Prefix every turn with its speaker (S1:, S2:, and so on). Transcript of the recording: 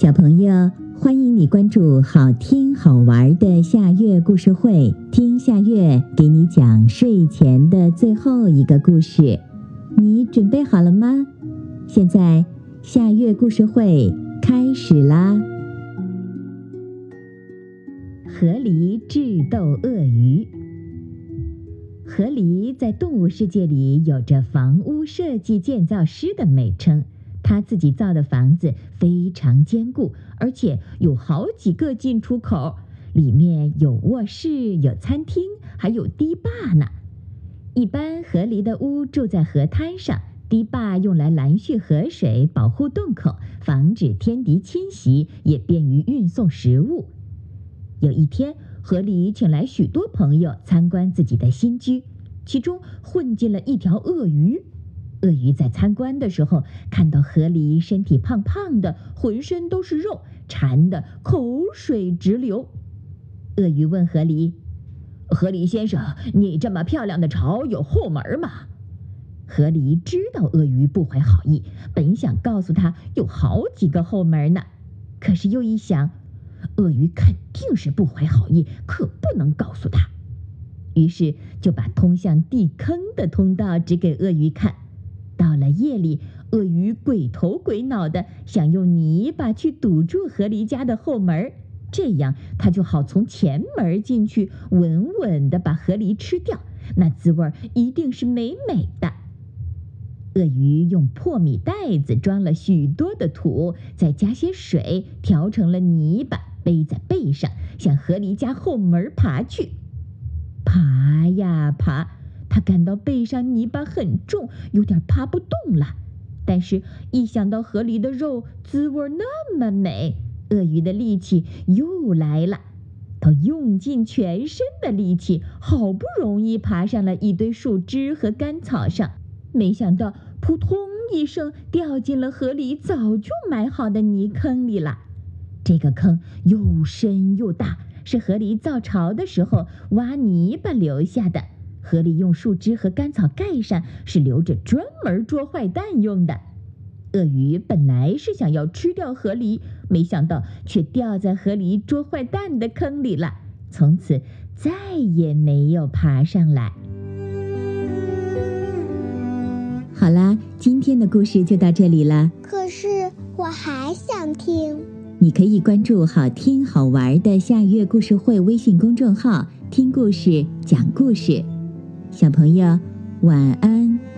S1: 小朋友，欢迎你关注好听好玩的夏月故事会，听夏月给你讲睡前的最后一个故事。你准备好了吗？现在夏月故事会开始啦！河狸智斗鳄鱼。河狸在动物世界里有着房屋设计建造师的美称。他自己造的房子非常坚固，而且有好几个进出口，里面有卧室、有餐厅，还有堤坝呢。一般河狸的屋住在河滩上，堤坝用来拦蓄河水，保护洞口，防止天敌侵袭，也便于运送食物。有一天，河狸请来许多朋友参观自己的新居，其中混进了一条鳄鱼。鳄鱼在参观的时候，看到河狸身体胖胖的，浑身都是肉，馋得口水直流。鳄鱼问河狸：“河狸先生，你这么漂亮的巢有后门吗？”河狸知道鳄鱼不怀好意，本想告诉他有好几个后门呢，可是又一想，鳄鱼肯定是不怀好意，可不能告诉他。于是就把通向地坑的通道指给鳄鱼看。到了夜里，鳄鱼鬼头鬼脑的想用泥巴去堵住河狸家的后门，这样它就好从前门进去，稳稳的把河狸吃掉。那滋味一定是美美的。鳄鱼用破米袋子装了许多的土，再加些水，调成了泥巴，背在背上，向河狸家后门爬去。爬呀爬。他感到背上泥巴很重，有点爬不动了。但是，一想到河狸的肉滋味那么美，鳄鱼的力气又来了。他用尽全身的力气，好不容易爬上了一堆树枝和干草上，没想到扑通一声掉进了河里早就埋好的泥坑里了。这个坑又深又大，是河狸造巢的时候挖泥巴留下的。河狸用树枝和干草盖上，是留着专门捉坏蛋用的。鳄鱼本来是想要吃掉河狸，没想到却掉在河狸捉坏蛋的坑里了，从此再也没有爬上来。好啦，今天的故事就到这里了。
S2: 可是我还想听。
S1: 你可以关注“好听好玩的夏月故事会”微信公众号，听故事，讲故事。小朋友，晚安。